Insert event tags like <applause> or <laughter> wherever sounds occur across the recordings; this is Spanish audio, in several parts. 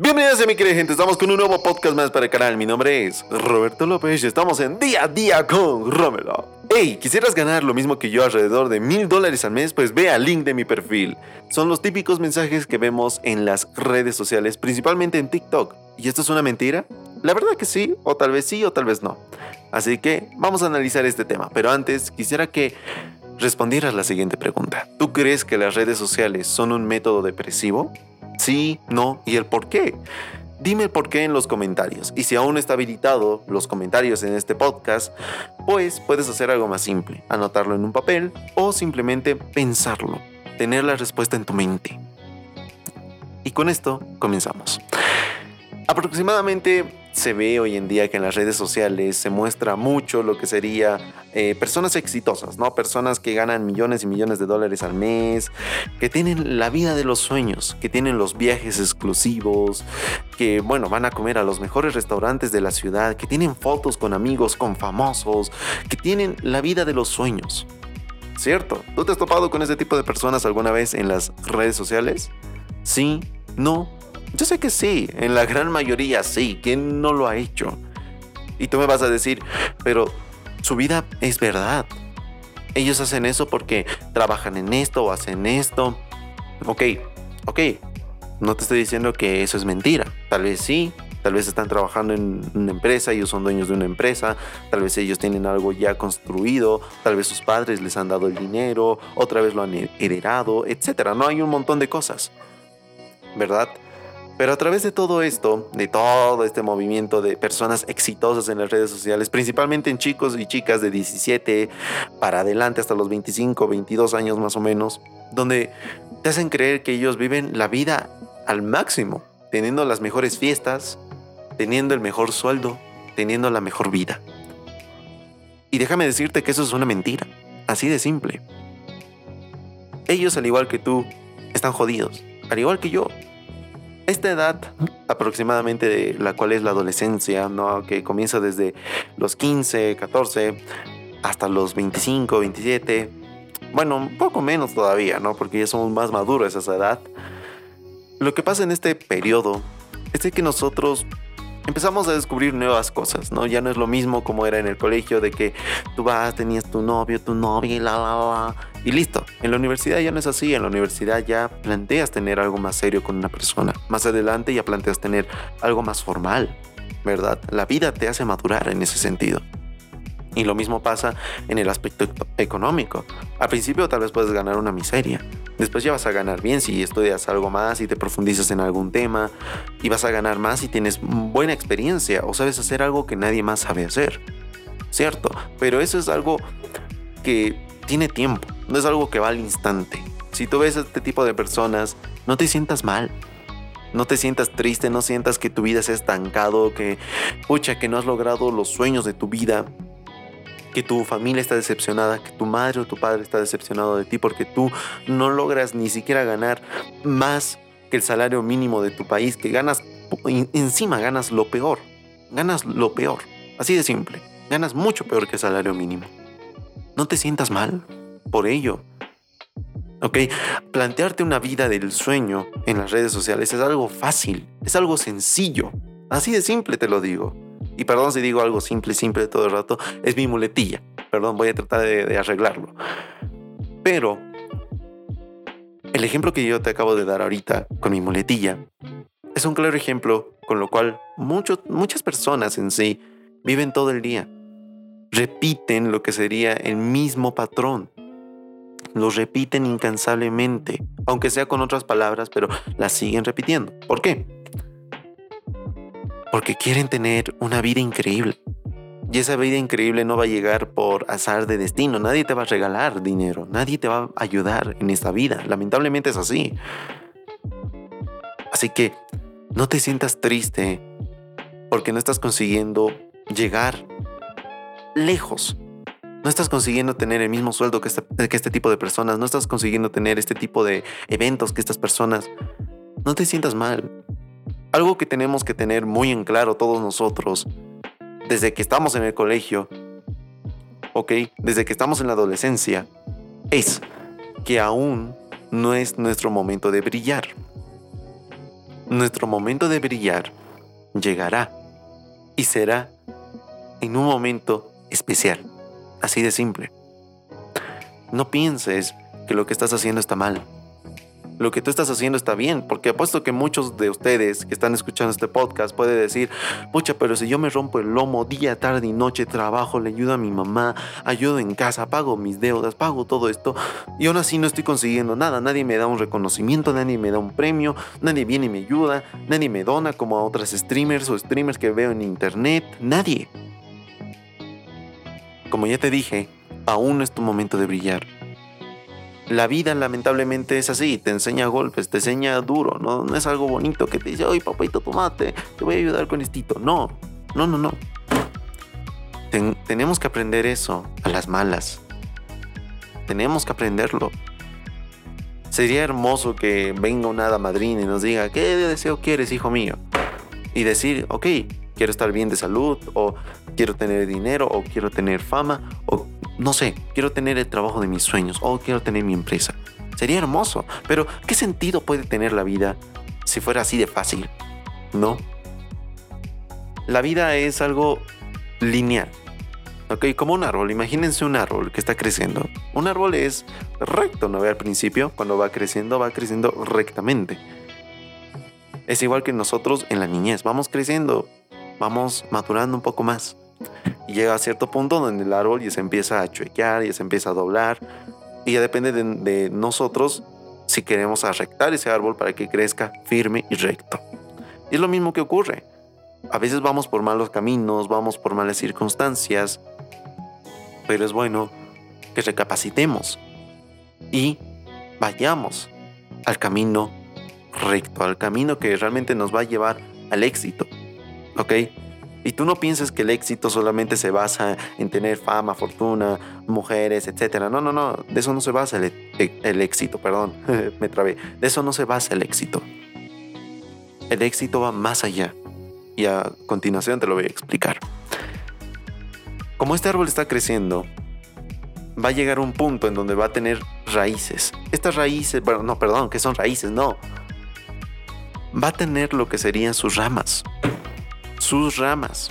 Bienvenidos a mi querida gente, estamos con un nuevo podcast más para el canal. Mi nombre es Roberto López y estamos en día a día con Romelo. Hey, ¿quisieras ganar lo mismo que yo alrededor de mil dólares al mes? Pues ve al link de mi perfil. Son los típicos mensajes que vemos en las redes sociales, principalmente en TikTok. ¿Y esto es una mentira? La verdad que sí, o tal vez sí, o tal vez no. Así que vamos a analizar este tema, pero antes quisiera que respondieras la siguiente pregunta. ¿Tú crees que las redes sociales son un método depresivo? Sí, no y el por qué. Dime el por qué en los comentarios. Y si aún está habilitado los comentarios en este podcast, pues puedes hacer algo más simple. Anotarlo en un papel o simplemente pensarlo. Tener la respuesta en tu mente. Y con esto comenzamos. Aproximadamente se ve hoy en día que en las redes sociales se muestra mucho lo que sería eh, personas exitosas, ¿no? Personas que ganan millones y millones de dólares al mes, que tienen la vida de los sueños, que tienen los viajes exclusivos, que, bueno, van a comer a los mejores restaurantes de la ciudad, que tienen fotos con amigos, con famosos, que tienen la vida de los sueños. ¿Cierto? ¿Tú te has topado con ese tipo de personas alguna vez en las redes sociales? Sí, no, yo sé que sí, en la gran mayoría sí. ¿Quién no lo ha hecho? Y tú me vas a decir, pero su vida es verdad. Ellos hacen eso porque trabajan en esto o hacen esto. Ok, ok. No te estoy diciendo que eso es mentira. Tal vez sí. Tal vez están trabajando en una empresa, ellos son dueños de una empresa, tal vez ellos tienen algo ya construido, tal vez sus padres les han dado el dinero, otra vez lo han heredado, etc. No hay un montón de cosas, ¿verdad? Pero a través de todo esto, de todo este movimiento de personas exitosas en las redes sociales, principalmente en chicos y chicas de 17 para adelante hasta los 25, 22 años más o menos, donde te hacen creer que ellos viven la vida al máximo, teniendo las mejores fiestas, teniendo el mejor sueldo, teniendo la mejor vida. Y déjame decirte que eso es una mentira, así de simple. Ellos, al igual que tú, están jodidos, al igual que yo, esta edad aproximadamente de la cual es la adolescencia, ¿no? que comienza desde los 15, 14 hasta los 25, 27, bueno, un poco menos todavía, ¿no? porque ya somos más maduros a esa edad. Lo que pasa en este periodo es que nosotros empezamos a descubrir nuevas cosas, ¿no? Ya no es lo mismo como era en el colegio de que tú vas, tenías tu novio, tu novia y la, la, la, y listo. En la universidad ya no es así, en la universidad ya planteas tener algo más serio con una persona. Más adelante ya planteas tener algo más formal, ¿verdad? La vida te hace madurar en ese sentido. Y lo mismo pasa en el aspecto económico. Al principio tal vez puedes ganar una miseria. Después ya vas a ganar bien si estudias algo más y te profundizas en algún tema. Y vas a ganar más si tienes buena experiencia o sabes hacer algo que nadie más sabe hacer. ¿Cierto? Pero eso es algo que tiene tiempo. No es algo que va al instante. Si tú ves a este tipo de personas, no te sientas mal. No te sientas triste, no sientas que tu vida se ha estancado, que, pucha, que no has logrado los sueños de tu vida que tu familia está decepcionada, que tu madre o tu padre está decepcionado de ti porque tú no logras ni siquiera ganar más que el salario mínimo de tu país, que ganas, encima ganas lo peor, ganas lo peor, así de simple, ganas mucho peor que el salario mínimo. No te sientas mal por ello. Ok, plantearte una vida del sueño en las redes sociales es algo fácil, es algo sencillo, así de simple te lo digo. Y perdón si digo algo simple, simple todo el rato, es mi muletilla. Perdón, voy a tratar de, arreglarlo. Pero el ejemplo que yo te acabo de dar ahorita con mi muletilla es un claro ejemplo con lo cual muchas personas en sí viven todo el día. Repiten lo que sería el mismo patrón. Lo repiten incansablemente, aunque sea con otras palabras, pero las siguen repitiendo. ¿Por qué? Porque quieren tener una vida increíble. Y esa vida increíble no va a llegar por azar de destino. Nadie te va a regalar dinero. Nadie te va a ayudar en esta vida. Lamentablemente es así. Así que no te sientas triste porque no estás consiguiendo llegar lejos. No estás consiguiendo tener el mismo sueldo que, que este tipo de personas. No estás consiguiendo tener este tipo de eventos que estas personas. No te sientas mal. Algo que tenemos que tener muy en claro todos nosotros, desde que estamos en el colegio, ok, desde que estamos en la adolescencia, es que aún no es nuestro momento de brillar. nuestro momento de brillar llegará y será en un momento especial. Así de simple. No pienses que lo que estás haciendo está mal lo que tú estás haciendo está bien, porque apuesto que muchos de ustedes que están escuchando este podcast pueden decir, pucha, pero si yo me rompo el lomo día, tarde y noche, trabajo, le ayudo a mi mamá, ayudo en casa, pago mis deudas, pago todo esto, y aún así no estoy consiguiendo nada, nadie me da un reconocimiento, nadie me da un premio, nadie viene y me ayuda, nadie me dona como a otras streamers o streamers que veo en internet, nadie. Como ya te dije, aún es tu momento de brillar la vida lamentablemente es así, te enseña golpes, te enseña duro, no, es algo bonito que te dice, oye papito, tomate, te voy a ayudar con esto. No, no, no, no. tenemos que aprender eso a las malas. Tenemos que aprenderlo. Sería hermoso que venga una hada madrina y nos diga, ¿qué deseo quieres, hijo mío? Y decir, ok, quiero estar bien de salud, o quiero tener dinero, o quiero tener fama, o no sé, quiero tener el trabajo de mis sueños o quiero tener mi empresa. Sería hermoso, pero ¿qué sentido puede tener la vida si fuera así de fácil? No. La vida es algo lineal. ¿ok? Como un árbol, imagínense un árbol que está creciendo. Un árbol es recto, ¿no ve? Al principio, cuando va creciendo, va creciendo rectamente. Es igual que nosotros en la niñez, vamos creciendo, vamos madurando un poco más. Y llega a cierto punto donde el árbol ya se empieza a chuequear, ya se empieza a doblar. Y ya depende de, nosotros si queremos arrectar ese árbol para que crezca firme y recto. Y es lo mismo que ocurre. A veces vamos por malos caminos, vamos por malas circunstancias, pero es bueno que recapacitemos y vayamos al camino recto, al camino que realmente nos va a llevar al éxito. ¿Ok? Y tú no pienses que el éxito solamente se basa en tener fama, fortuna, mujeres, etc. No, no, no. De eso no se basa el, éxito, perdón. <laughs> Me trabé. De eso no se basa el éxito. El éxito va más allá. Y a continuación te lo voy a explicar. Como este árbol está creciendo, va a llegar un punto en donde va a tener raíces. Estas raíces, bueno, no, perdón, que son raíces, no. Va a tener lo que serían sus ramas sus ramas.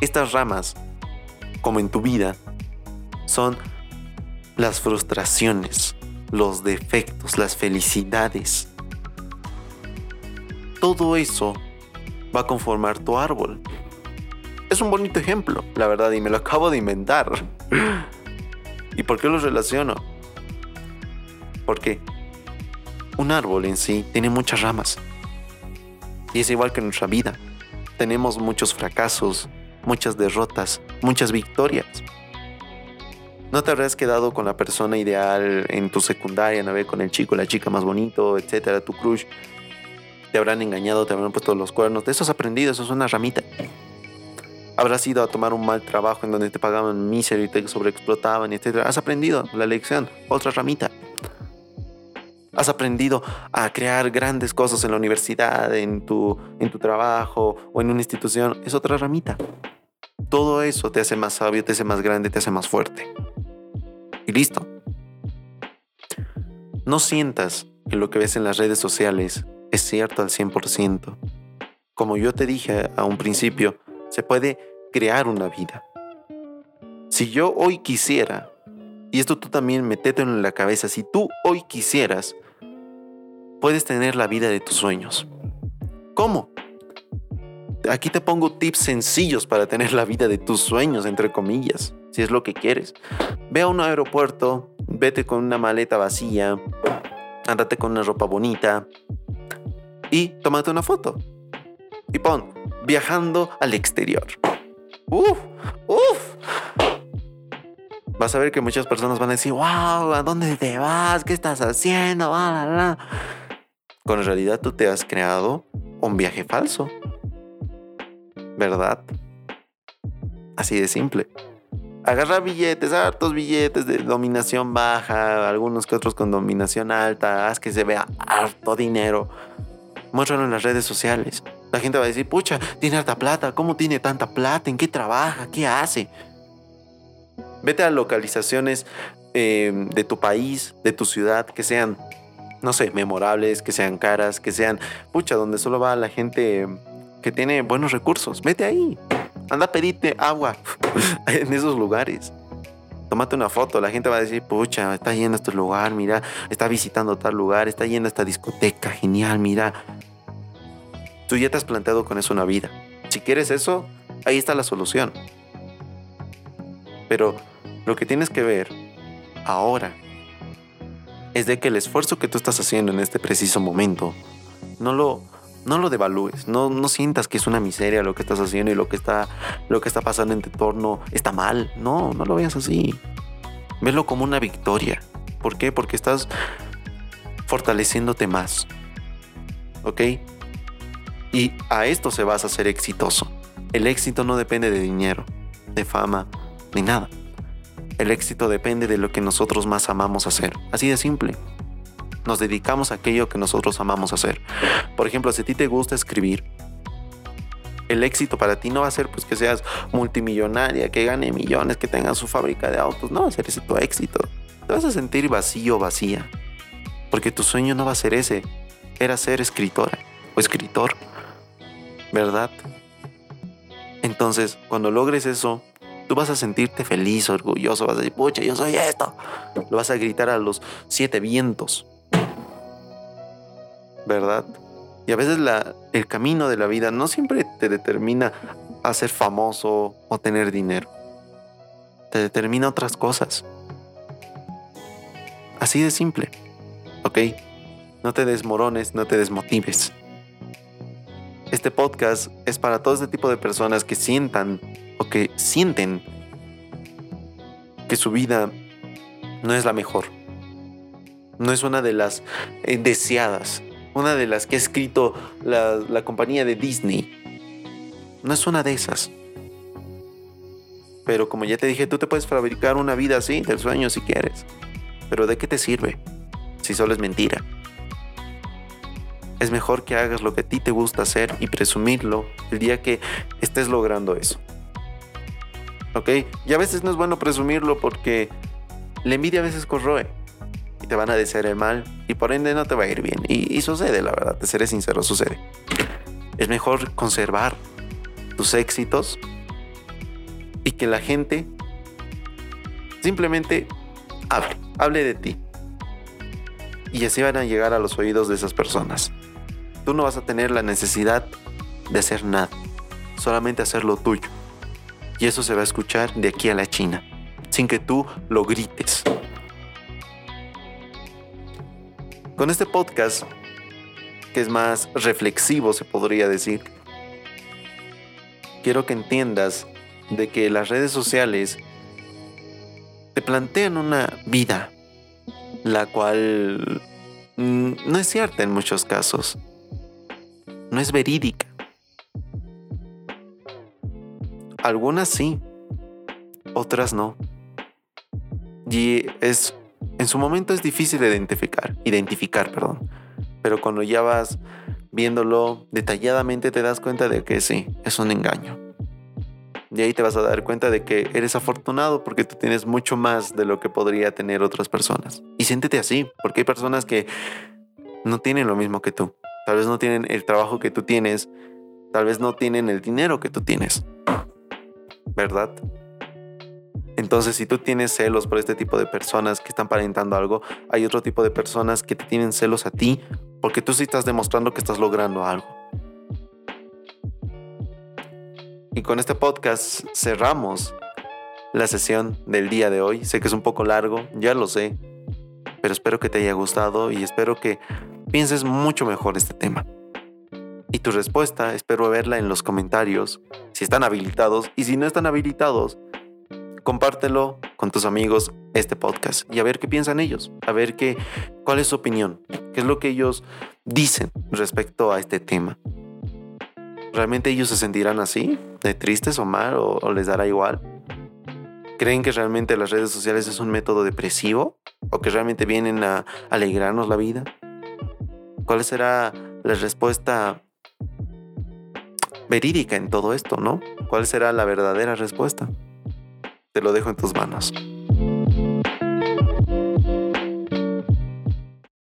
Estas ramas, como en tu vida, son las frustraciones, los defectos, las felicidades. Todo eso va a conformar tu árbol. Es un bonito ejemplo, la verdad, y me lo acabo de inventar. <gasps> ¿Y por qué lo relaciono? Porque un árbol en sí tiene muchas ramas. Y es igual que nuestra vida tenemos muchos fracasos, muchas derrotas, muchas victorias. ¿No te habrás quedado con la persona ideal en tu secundaria, ¿no? con el chico, la chica más bonito, etcétera, tu crush? Te habrán engañado, te habrán puesto los cuernos. De eso has aprendido, eso es una ramita. Habrás ido a tomar un mal trabajo en donde te pagaban miseria y te sobreexplotaban, etcétera. Has aprendido la lección, otra ramita. Has aprendido a crear grandes cosas en la universidad, en tu, en tu trabajo o en una institución. Es otra ramita. Todo eso te hace más sabio, te hace más grande, te hace más fuerte. Y listo. No sientas que lo que ves en las redes sociales es cierto al 100%. Como yo te dije a un principio, se puede crear una vida. Si yo hoy quisiera y esto tú también metételo en la cabeza. Si tú hoy quisieras, puedes tener la vida de tus sueños. ¿Cómo? Aquí te pongo tips sencillos para tener la vida de tus sueños, entre comillas, si es lo que quieres. Ve a un aeropuerto, vete con una maleta vacía, ándate con una ropa bonita y tómate una foto. Y pon, viajando al exterior. Uf, uf, vas a ver que muchas personas van a decir, wow, ¿a dónde te vas? ¿Qué estás haciendo? Con realidad tú te has creado un viaje falso. ¿Verdad? Así de simple. Agarra billetes, hartos billetes de dominación baja, algunos que otros con dominación alta, haz que se vea harto dinero. Muéstralo en las redes sociales. La gente va a decir, pucha, tiene harta plata, ¿cómo tiene tanta plata? ¿En qué trabaja? ¿Qué hace? Vete a localizaciones eh, de tu país, de tu ciudad, que sean no sé, memorables, que sean caras, que sean, pucha, donde solo va la gente que tiene buenos recursos. Vete ahí. Anda a pedirte agua <laughs> en esos lugares. Tómate una foto, la gente va a decir, pucha, está yendo a este lugar, mira, está visitando tal lugar, está yendo a esta discoteca, genial, mira. Tú ya te has planteado con eso una vida. Si quieres eso, ahí está la solución. Pero lo que tienes que ver ahora es de que el esfuerzo que tú estás haciendo en este preciso momento no lo no lo devalúes, no, no sientas que es una miseria lo que estás haciendo y lo que está, lo que está pasando en tu entorno está mal. No, no lo veas así. Velo como una victoria. ¿Por qué? Porque estás fortaleciéndote más. ¿Ok? Y a esto se vas a ser exitoso. El éxito no depende de dinero, de fama, ni nada. El éxito depende de lo que nosotros más amamos hacer. Así de simple nos dedicamos a aquello que nosotros amamos hacer. Por ejemplo, si a ti te gusta escribir, el éxito para ti no va a ser pues que seas multimillonaria, que gane millones, que tengas su fábrica de autos, no va a ser ese tu éxito. Te vas a sentir vacío, vacía, porque tu sueño no va a ser ese, era ser escritora o escritor, ¿verdad? Entonces, cuando logres eso, tú vas a sentirte feliz, orgulloso, vas a decir, pucha, yo soy esto. Lo vas a gritar a los siete vientos. ¿verdad? Y a veces el camino de la vida no siempre te determina a ser famoso o tener dinero. Te determina otras cosas. Así de simple. ¿Ok? No te desmorones, no te desmotives. Este podcast es para todo este tipo de personas que sientan o que sienten que su vida no es la mejor. No es una de las eh, deseadas una de las que ha escrito la, compañía de Disney. No es una de esas. Pero como ya te dije, tú te puedes fabricar una vida así, del sueño si quieres. Pero ¿de qué te sirve? Si solo es mentira. Es mejor que hagas lo que a ti te gusta hacer y presumirlo el día que estés logrando eso. ¿Ok? Y a veces no es bueno presumirlo porque la envidia a veces corroe te van a desear el mal y por ende no te va a ir bien. Y, sucede, la verdad, te seré sincero, sucede. Es mejor conservar tus éxitos y que la gente simplemente hable, hable de ti. Y así van a llegar a los oídos de esas personas. Tú no vas a tener la necesidad de hacer nada, solamente hacer lo tuyo. Y eso se va a escuchar de aquí a la China, sin que tú lo grites. Con este podcast, que es más reflexivo, se podría decir, quiero que entiendas de que las redes sociales te plantean una vida, la cual no es cierta en muchos casos, no es verídica. Algunas sí, otras no. Y es en su momento es difícil de identificar, identificar, perdón. Pero cuando ya vas viéndolo detalladamente te das cuenta de que sí, es un engaño. Y ahí te vas a dar cuenta de que eres afortunado porque tú tienes mucho más de lo que podría tener otras personas. Y siéntete así, porque hay personas que no tienen lo mismo que tú. Tal vez no tienen el trabajo que tú tienes, tal vez no tienen el dinero que tú tienes. ¿Verdad? Entonces, si tú tienes celos por este tipo de personas que están parentando algo, hay otro tipo de personas que te tienen celos a ti porque tú sí estás demostrando que estás logrando algo. Y con este podcast cerramos la sesión del día de hoy. Sé que es un poco largo, ya lo sé, pero espero que te haya gustado y espero que pienses mucho mejor este tema. Y tu respuesta espero verla en los comentarios, si están habilitados y si no están habilitados, compártelo con tus amigos este podcast y a ver qué piensan ellos, a ver qué, cuál es su opinión, qué es lo que ellos dicen respecto a este tema. ¿Realmente ellos se sentirán así, de tristes o mal, o, les dará igual? ¿Creen que realmente las redes sociales es un método depresivo? ¿O que realmente vienen a alegrarnos la vida? ¿Cuál será la respuesta verídica en todo esto, no? ¿Cuál será la verdadera respuesta? Te lo dejo en tus manos.